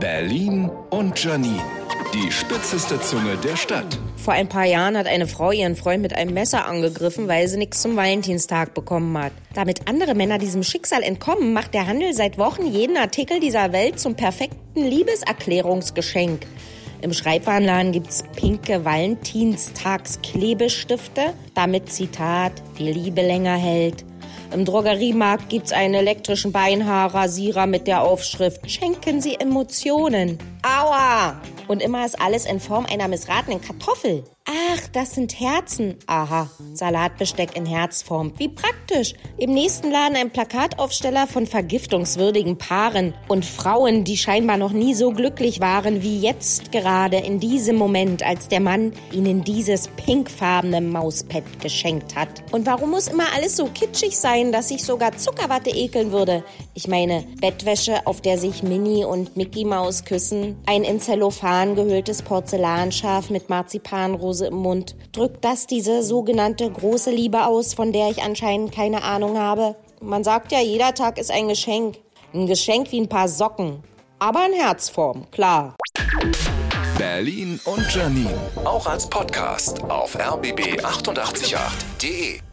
Berlin und Janine. Die spitzeste Zunge der Stadt. Vor ein paar Jahren hat eine Frau ihren Freund mit einem Messer angegriffen, weil sie nichts zum Valentinstag bekommen hat. Damit andere Männer diesem Schicksal entkommen, macht der Handel seit Wochen jeden Artikel dieser Welt zum perfekten Liebeserklärungsgeschenk. Im Schreibwarenladen gibt's pinke Valentinstagsklebestifte, damit Zitat die Liebe länger hält. Im Drogeriemarkt gibt's einen elektrischen Beinhaarrasierer mit der Aufschrift Schenken Sie Emotionen. Aua! Und immer ist alles in Form einer missratenen Kartoffel. Ach, das sind Herzen. Aha, Salatbesteck in Herzform. Wie praktisch. Im nächsten Laden ein Plakataufsteller von vergiftungswürdigen Paaren und Frauen, die scheinbar noch nie so glücklich waren wie jetzt gerade in diesem Moment, als der Mann ihnen dieses pinkfarbene Mauspad geschenkt hat. Und warum muss immer alles so kitschig sein, dass ich sogar Zuckerwatte ekeln würde? Ich meine, Bettwäsche, auf der sich Minnie und Mickey Maus küssen, ein in Zellophan gehülltes Porzellanschaf mit Marzipanrose Dose im Mund. Drückt das diese sogenannte große Liebe aus, von der ich anscheinend keine Ahnung habe? Man sagt ja, jeder Tag ist ein Geschenk. Ein Geschenk wie ein paar Socken. Aber in Herzform, klar. Berlin und Janine. Auch als Podcast auf rbb888.de.